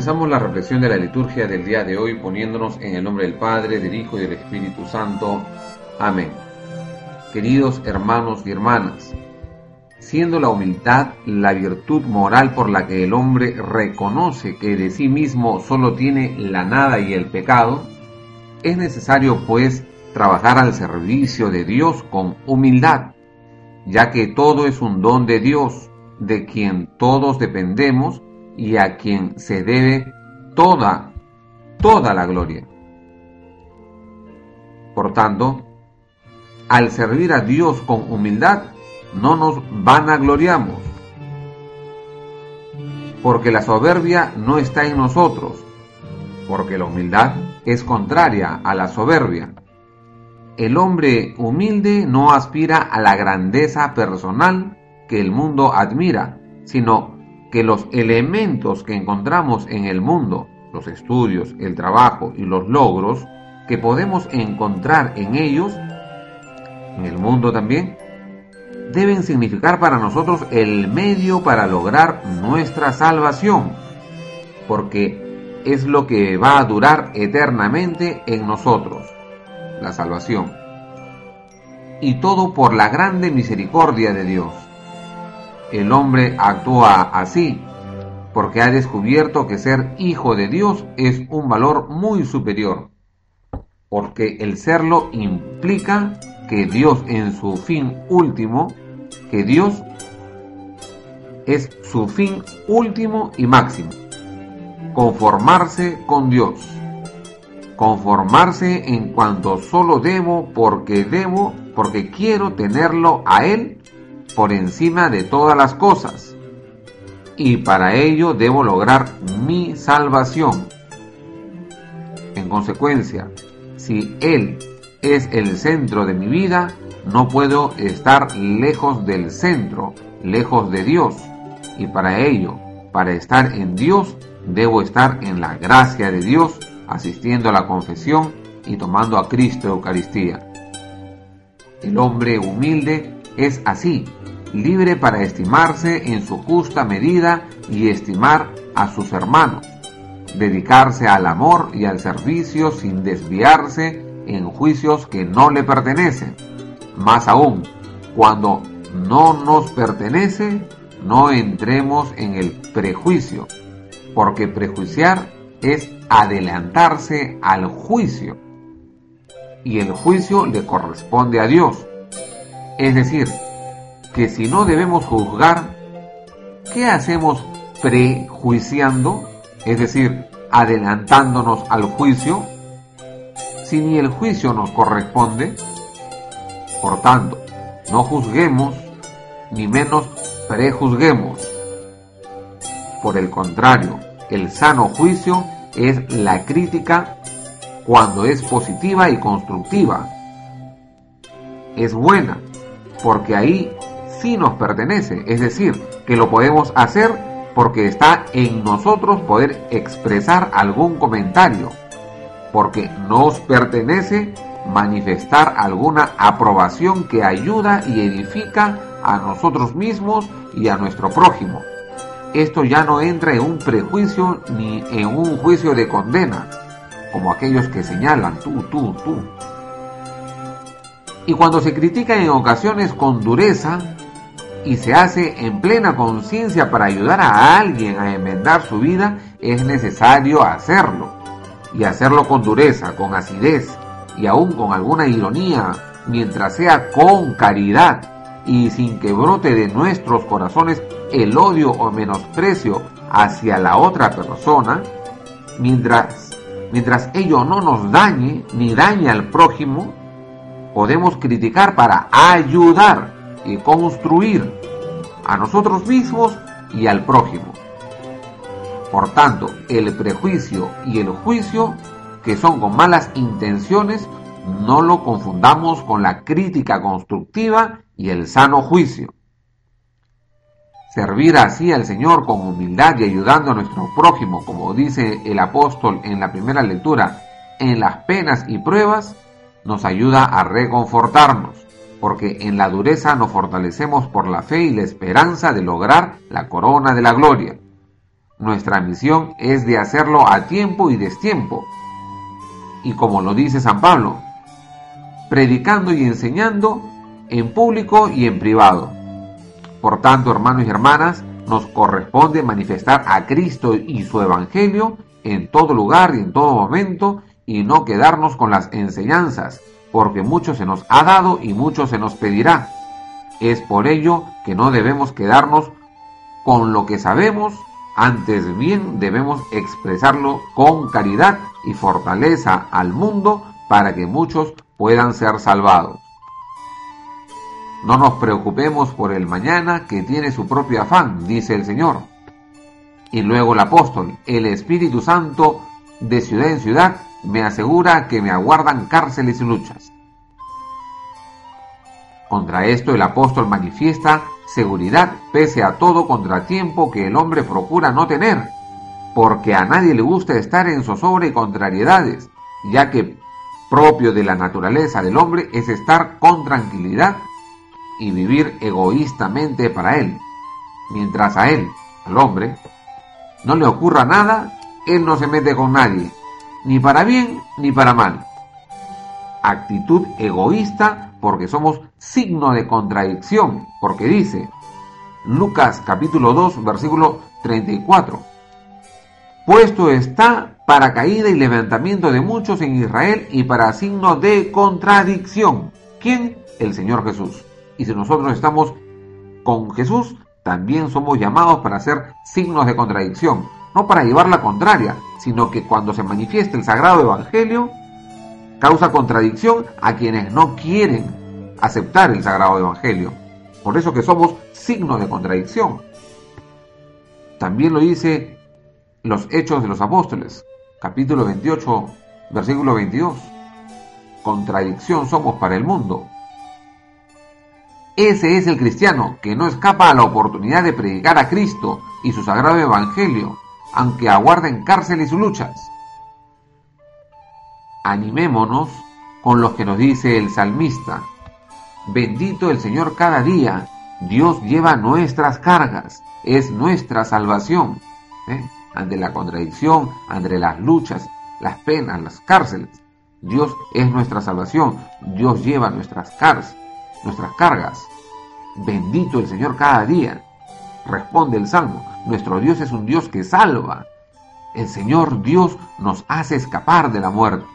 Comenzamos la reflexión de la liturgia del día de hoy poniéndonos en el nombre del Padre, del Hijo y del Espíritu Santo. Amén. Queridos hermanos y hermanas, siendo la humildad la virtud moral por la que el hombre reconoce que de sí mismo solo tiene la nada y el pecado, es necesario pues trabajar al servicio de Dios con humildad, ya que todo es un don de Dios, de quien todos dependemos y a quien se debe toda, toda la gloria. Por tanto, al servir a Dios con humildad, no nos vanagloriamos, porque la soberbia no está en nosotros, porque la humildad es contraria a la soberbia. El hombre humilde no aspira a la grandeza personal que el mundo admira, sino que los elementos que encontramos en el mundo, los estudios, el trabajo y los logros que podemos encontrar en ellos, en el mundo también, deben significar para nosotros el medio para lograr nuestra salvación, porque es lo que va a durar eternamente en nosotros, la salvación. Y todo por la grande misericordia de Dios el hombre actúa así porque ha descubierto que ser hijo de Dios es un valor muy superior, porque el serlo implica que Dios en su fin último, que Dios es su fin último y máximo, conformarse con Dios, conformarse en cuanto solo debo porque debo, porque quiero tenerlo a Él por encima de todas las cosas, y para ello debo lograr mi salvación. En consecuencia, si Él es el centro de mi vida, no puedo estar lejos del centro, lejos de Dios, y para ello, para estar en Dios, debo estar en la gracia de Dios, asistiendo a la confesión y tomando a Cristo Eucaristía. El hombre humilde es así, libre para estimarse en su justa medida y estimar a sus hermanos, dedicarse al amor y al servicio sin desviarse en juicios que no le pertenecen. Más aún, cuando no nos pertenece, no entremos en el prejuicio, porque prejuiciar es adelantarse al juicio, y el juicio le corresponde a Dios. Es decir, que si no debemos juzgar, ¿qué hacemos prejuiciando? Es decir, adelantándonos al juicio, si ni el juicio nos corresponde. Por tanto, no juzguemos, ni menos prejuzguemos. Por el contrario, el sano juicio es la crítica cuando es positiva y constructiva. Es buena, porque ahí sí nos pertenece, es decir, que lo podemos hacer porque está en nosotros poder expresar algún comentario, porque nos pertenece manifestar alguna aprobación que ayuda y edifica a nosotros mismos y a nuestro prójimo. Esto ya no entra en un prejuicio ni en un juicio de condena, como aquellos que señalan tú, tú, tú. Y cuando se critica en ocasiones con dureza, y se hace en plena conciencia para ayudar a alguien a enmendar su vida, es necesario hacerlo. Y hacerlo con dureza, con acidez y aún con alguna ironía, mientras sea con caridad y sin que brote de nuestros corazones el odio o menosprecio hacia la otra persona, mientras, mientras ello no nos dañe ni dañe al prójimo, podemos criticar para ayudar y construir a nosotros mismos y al prójimo. Por tanto, el prejuicio y el juicio, que son con malas intenciones, no lo confundamos con la crítica constructiva y el sano juicio. Servir así al Señor con humildad y ayudando a nuestro prójimo, como dice el apóstol en la primera lectura, en las penas y pruebas, nos ayuda a reconfortarnos porque en la dureza nos fortalecemos por la fe y la esperanza de lograr la corona de la gloria. nuestra misión es de hacerlo a tiempo y destiempo. Y como lo dice San Pablo, predicando y enseñando en público y en privado. Por tanto, hermanos y hermanas, nos corresponde manifestar a Cristo y su Evangelio en todo lugar y en todo momento y no quedarnos con las enseñanzas, porque mucho se nos ha dado y mucho se nos pedirá. Es por ello que no debemos quedarnos con lo que sabemos, antes bien debemos expresarlo con caridad y fortaleza al mundo para que muchos puedan ser salvados. No nos preocupemos por el mañana que tiene su propio afán, dice el Señor. Y luego el apóstol, el Espíritu Santo de ciudad en ciudad me asegura que me aguardan cárceles y luchas. Contra esto el apóstol manifiesta seguridad pese a todo contratiempo que el hombre procura no tener, porque a nadie le gusta estar en zozobra y contrariedades, ya que propio de la naturaleza del hombre es estar con tranquilidad y vivir egoístamente para él. Mientras a él, al hombre, no le ocurra nada, él no se mete con nadie, ni para bien ni para mal. Actitud egoísta porque somos signo de contradicción, porque dice Lucas capítulo 2 versículo 34. Puesto está para caída y levantamiento de muchos en Israel y para signo de contradicción. ¿Quién? El Señor Jesús. Y si nosotros estamos con Jesús, también somos llamados para ser signos de contradicción, no para llevar la contraria, sino que cuando se manifieste el sagrado evangelio, causa contradicción a quienes no quieren aceptar el sagrado evangelio. Por eso que somos signos de contradicción. También lo dice los Hechos de los Apóstoles, capítulo 28, versículo 22. Contradicción somos para el mundo, ese es el cristiano que no escapa a la oportunidad de predicar a Cristo y su sagrado evangelio, aunque aguarden cárceles y luchas. Animémonos con lo que nos dice el salmista. Bendito el Señor cada día. Dios lleva nuestras cargas. Es nuestra salvación. ¿eh? Ante la contradicción, ante las luchas, las penas, las cárceles. Dios es nuestra salvación. Dios lleva nuestras cargas nuestras cargas. Bendito el Señor cada día. Responde el Salmo, nuestro Dios es un Dios que salva. El Señor Dios nos hace escapar de la muerte.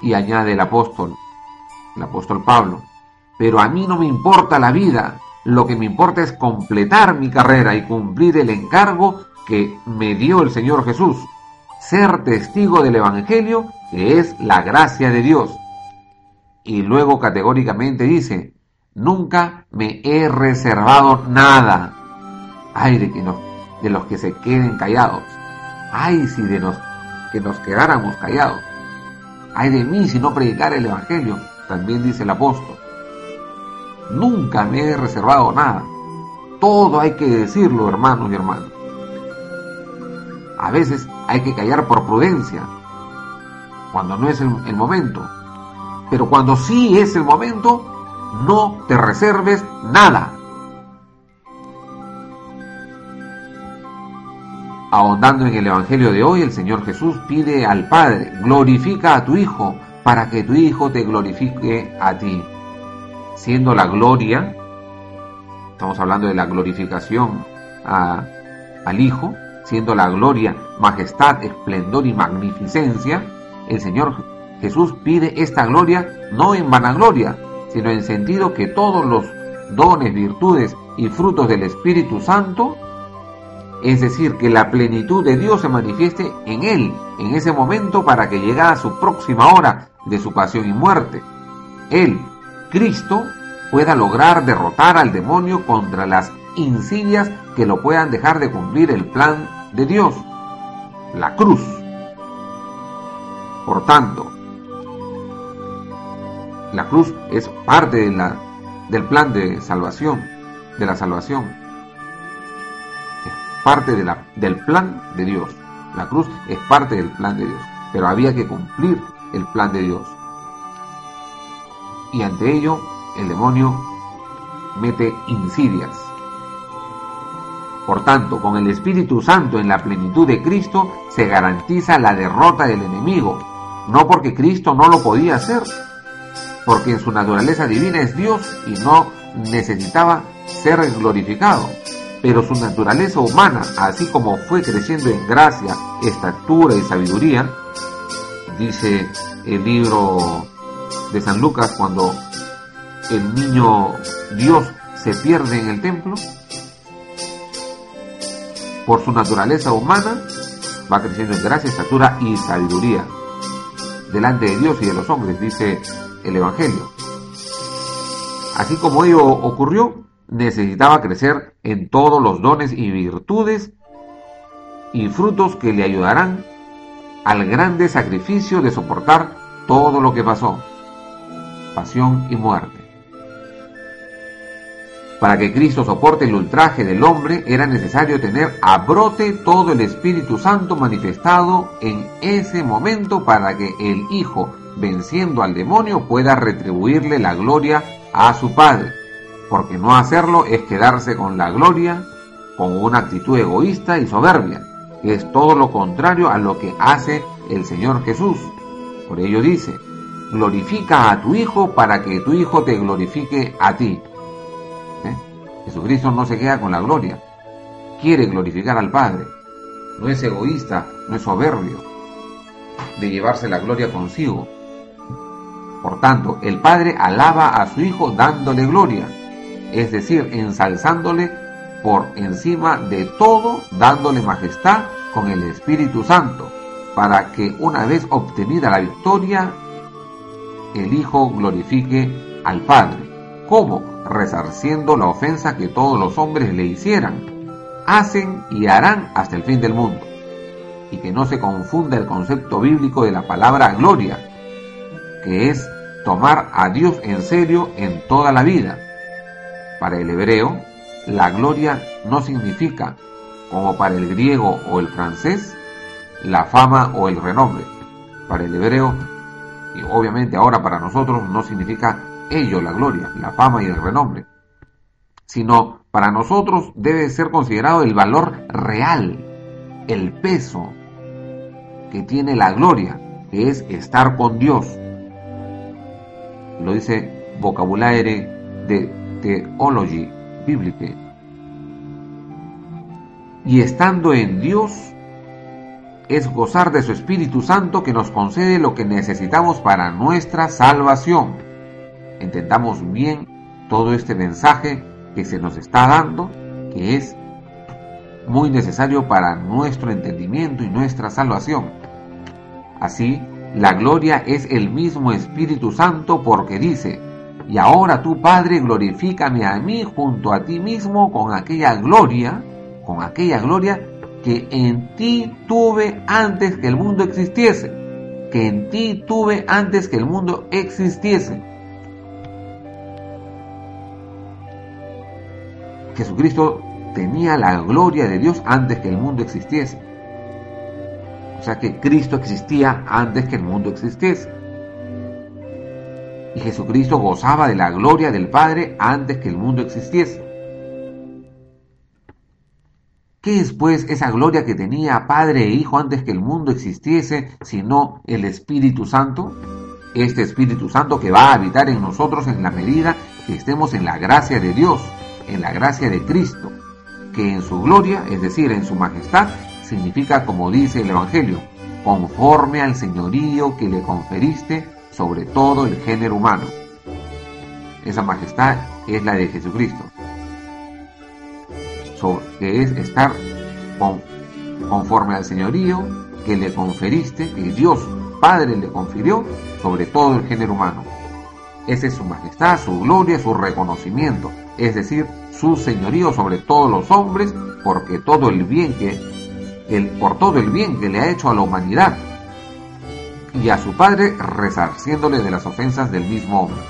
Y añade el apóstol, el apóstol Pablo, pero a mí no me importa la vida, lo que me importa es completar mi carrera y cumplir el encargo que me dio el Señor Jesús, ser testigo del Evangelio, que es la gracia de Dios y luego categóricamente dice, nunca me he reservado nada. Ay de, que de los que se queden callados. Ay si de nos, que nos quedáramos callados. Ay de mí si no predicara el Evangelio, también dice el apóstol. Nunca me he reservado nada. Todo hay que decirlo, hermanos y hermanas. A veces hay que callar por prudencia, cuando no es el momento pero cuando sí es el momento, no te reserves nada. Ahondando en el Evangelio de hoy, el Señor Jesús pide al Padre, glorifica a tu Hijo, para que tu Hijo te glorifique a ti. Siendo la gloria, estamos hablando de la glorificación al Hijo, siendo la gloria, majestad, esplendor y magnificencia, el Señor Jesús pide esta gloria no en vanagloria, sino en sentido que todos los dones, virtudes y frutos del Espíritu Santo, es decir, que la plenitud de Dios se manifieste en Él, en ese momento para que llegue a su próxima hora de su pasión y muerte. Él, Cristo, pueda lograr derrotar al demonio contra las insidias que lo puedan dejar de cumplir el plan de Dios, la cruz. Por tanto, la cruz es parte del plan de salvación, de la salvación. Parte del plan de Dios. La cruz es parte del plan de Dios. Pero había que cumplir el plan de Dios. Y ante ello, el demonio mete insidias. Por tanto, con el Espíritu Santo en la plenitud de Cristo se garantiza la derrota del enemigo, no porque Cristo no lo podía hacer, porque en su naturaleza divina es Dios y no necesitaba ser glorificado, pero su naturaleza humana, así como fue creciendo en gracia, estatura y sabiduría, dice el libro de San Lucas cuando el niño Dios se pierde en el templo, por su naturaleza humana, va creciendo en gracia, estatura y sabiduría delante de Dios y de los hombres, dice el Evangelio. Así como ello ocurrió, necesitaba crecer en todos los dones y virtudes y frutos que le ayudarán al grande sacrificio de soportar todo lo que pasó, pasión y muerte. Para que Cristo soporte el ultraje del hombre era necesario tener a brote todo el Espíritu Santo manifestado en ese momento para que el Hijo, venciendo al demonio, pueda retribuirle la gloria a su Padre. Porque no hacerlo es quedarse con la gloria con una actitud egoísta y soberbia, que es todo lo contrario a lo que hace el Señor Jesús. Por ello dice, glorifica a tu Hijo para que tu Hijo te glorifique a ti. Jesucristo no se queda con la gloria, quiere glorificar al Padre. No es egoísta, no es soberbio de llevarse la gloria consigo. Por tanto, el Padre alaba a su Hijo dándole gloria, es decir, ensalzándole por encima de todo, dándole majestad con el Espíritu Santo, para que una vez obtenida la victoria, el Hijo glorifique al Padre. ¿Cómo? resarciendo la ofensa que todos los hombres le hicieran, hacen y harán hasta el fin del mundo. Y que no se confunda el concepto bíblico de la palabra gloria, que es tomar a Dios en serio en toda la vida. Para el hebreo, la gloria no significa, como para el griego o el francés, la fama o el renombre. Para el hebreo, y obviamente ahora para nosotros, no significa ello la gloria, la fama y el renombre, sino para nosotros debe ser considerado el valor real, el peso que tiene la gloria, que es estar con Dios. Lo dice vocabulario de Theology Bíblica. Y estando en Dios es gozar de su Espíritu Santo que nos concede lo que necesitamos para nuestra salvación entendamos bien todo este mensaje que se nos está dando, que es muy necesario para nuestro entendimiento y nuestra salvación. Así, la gloria es el mismo Espíritu Santo porque dice, y ahora tu Padre glorifícame a mí junto a ti mismo con aquella gloria, con aquella gloria que en ti tuve antes que el mundo existiese, que en ti tuve antes que el mundo existiese. Jesucristo tenía la gloria de Dios antes que el mundo existiese. O sea que Cristo existía antes que el mundo existiese. Y Jesucristo gozaba de la gloria del Padre antes que el mundo existiese. ¿Qué es pues esa gloria que tenía Padre e Hijo antes que el mundo existiese, sino el Espíritu Santo? Este Espíritu Santo que va a habitar en nosotros en la medida que estemos en la gracia de Dios en la gracia de Cristo, que en su gloria, es decir, en su majestad, significa, como dice el Evangelio, conforme al señorío que le conferiste sobre todo el género humano. Esa majestad es la de Jesucristo, que es estar conforme al señorío que le conferiste, que Dios Padre le confirió sobre todo el género humano. Esa es su majestad, su gloria, su reconocimiento, es decir, su señorío sobre todos los hombres, porque todo el bien que el, por todo el bien que le ha hecho a la humanidad y a su Padre resarciéndole de las ofensas del mismo hombre.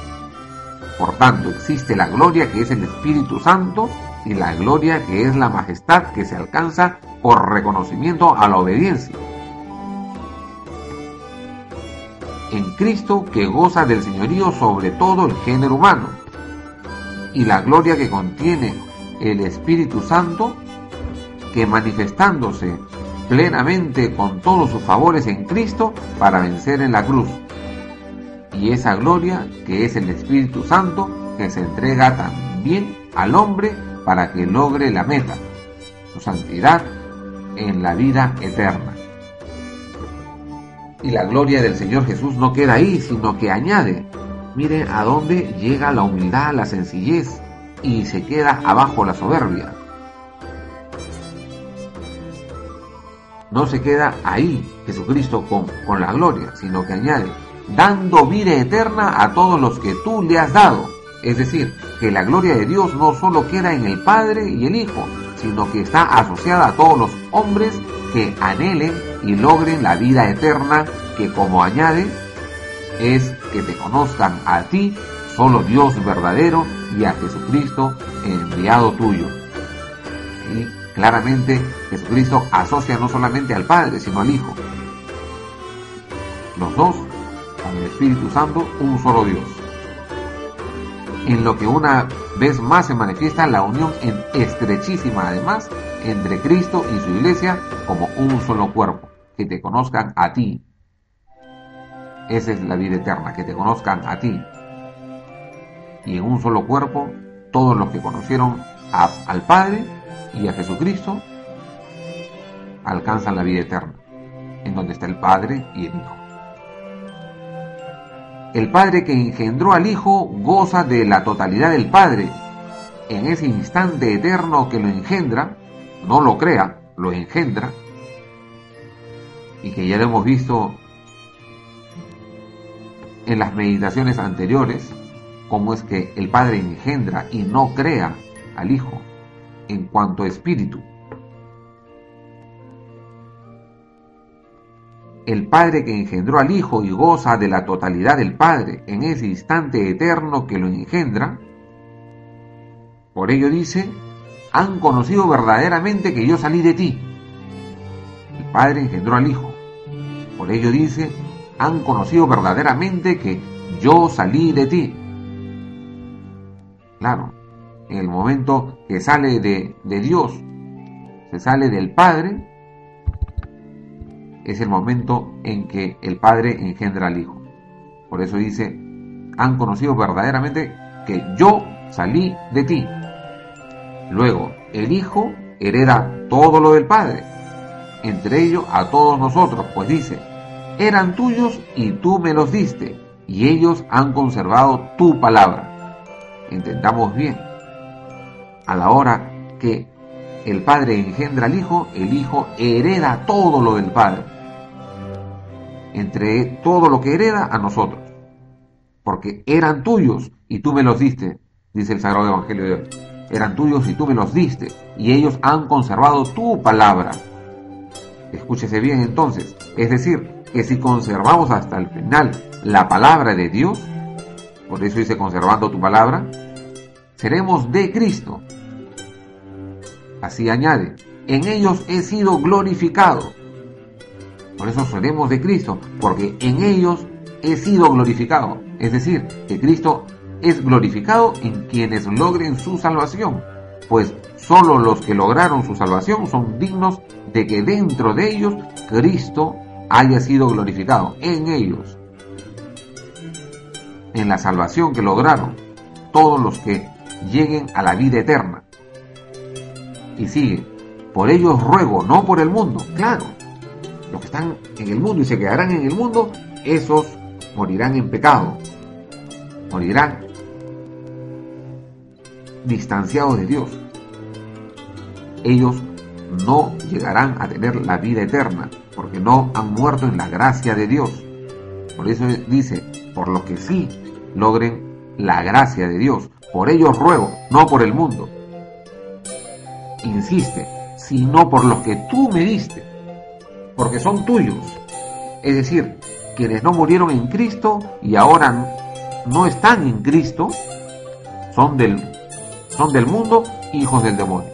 Por tanto, existe la gloria que es el Espíritu Santo y la gloria que es la majestad que se alcanza por reconocimiento a la obediencia. En Cristo que goza del señorío sobre todo el género humano y la gloria que contiene el Espíritu Santo que manifestándose plenamente con todos sus favores en Cristo para vencer en la cruz. Y esa gloria que es el Espíritu Santo que se entrega también al hombre para que logre la meta, su santidad en la vida eterna. Y la gloria del Señor Jesús no queda ahí, sino que añade, mire a dónde llega la humildad, la sencillez, y se queda abajo la soberbia. No se queda ahí Jesucristo con, con la gloria, sino que añade, dando vida eterna a todos los que tú le has dado. Es decir, que la gloria de Dios no solo queda en el Padre y el Hijo, sino que está asociada a todos los hombres que anhelen y logren la vida eterna que como añade es que te conozcan a ti, solo Dios verdadero, y a Jesucristo enviado tuyo. Claramente Jesucristo asocia no solamente al Padre, sino al Hijo. Los dos, con el Espíritu Santo, un solo Dios. En lo que una vez más se manifiesta la unión estrechísima además entre Cristo y su iglesia como un solo cuerpo, que te conozcan a ti. Esa es la vida eterna, que te conozcan a ti. Y en un solo cuerpo, todos los que conocieron al Padre y a Jesucristo alcanzan la vida eterna, en donde está el Padre y el Hijo. El Padre que engendró al Hijo goza de la totalidad del Padre. En ese instante eterno que lo engendra, no lo crea, lo engendra, y que ya lo hemos visto en las meditaciones anteriores, cómo es que el Padre engendra y no crea al Hijo en cuanto a espíritu. El Padre que engendró al Hijo y goza de la totalidad del Padre en ese instante eterno que lo engendra, por ello dice, han conocido verdaderamente que yo salí de ti. El Padre engendró al Hijo. Por ello dice, han conocido verdaderamente que yo salí de ti. Claro, en el momento que sale de, de Dios, se sale del Padre, es el momento en que el Padre engendra al Hijo. Por eso dice, han conocido verdaderamente que yo salí de ti. Luego, el Hijo hereda todo lo del Padre, entre ellos a todos nosotros, pues dice, eran tuyos y tú me los diste, y ellos han conservado tu palabra. Entendamos bien, a la hora que el Padre engendra al Hijo, el Hijo hereda todo lo del Padre. Entre todo lo que hereda a nosotros. Porque eran tuyos y tú me los diste, dice el Sagrado Evangelio de hoy eran tuyos y tú me los diste, y ellos han conservado tu palabra. Escúchese bien entonces, es decir, que si conservamos hasta el final la palabra de Dios, por eso dice conservando tu palabra, seremos de Cristo. Así añade, en ellos he sido glorificado. Por eso seremos de Cristo, porque en ellos he sido glorificado. Es decir, que Cristo es glorificado en quienes logren su salvación, pues solo los que lograron su salvación son dignos de que dentro de ellos Cristo haya sido glorificado, en ellos, en la salvación que lograron todos los que lleguen a la vida eterna. Y sigue, por ellos ruego, no por el mundo, claro, los que están en el mundo y se quedarán en el mundo, esos morirán en pecado, morirán distanciados de Dios. Ellos no llegarán a tener la vida eterna porque no han muerto en la gracia de Dios. Por eso dice, por los que sí logren la gracia de Dios. Por ellos ruego, no por el mundo. Insiste, sino por los que tú me diste, porque son tuyos. Es decir, quienes no murieron en Cristo y ahora no están en Cristo, son del son del mundo, hijos del demonio.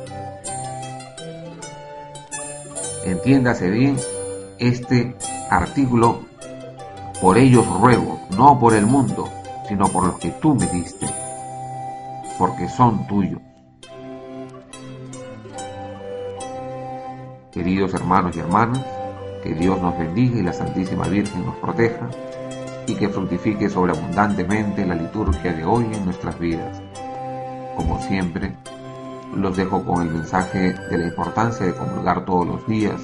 Entiéndase bien este artículo, por ellos ruego, no por el mundo, sino por los que tú me diste, porque son tuyos. Queridos hermanos y hermanas, que Dios nos bendiga y la Santísima Virgen nos proteja y que fructifique sobreabundantemente la liturgia de hoy en nuestras vidas. Como siempre, los dejo con el mensaje de la importancia de comulgar todos los días,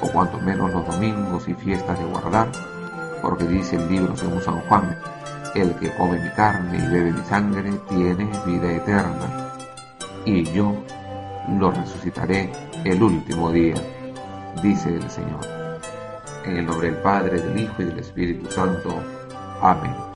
o cuanto menos los domingos y fiestas de guardar, porque dice el libro según San Juan, el que come mi carne y bebe mi sangre tiene vida eterna, y yo lo resucitaré el último día, dice el Señor. En el nombre del Padre, del Hijo y del Espíritu Santo. Amén.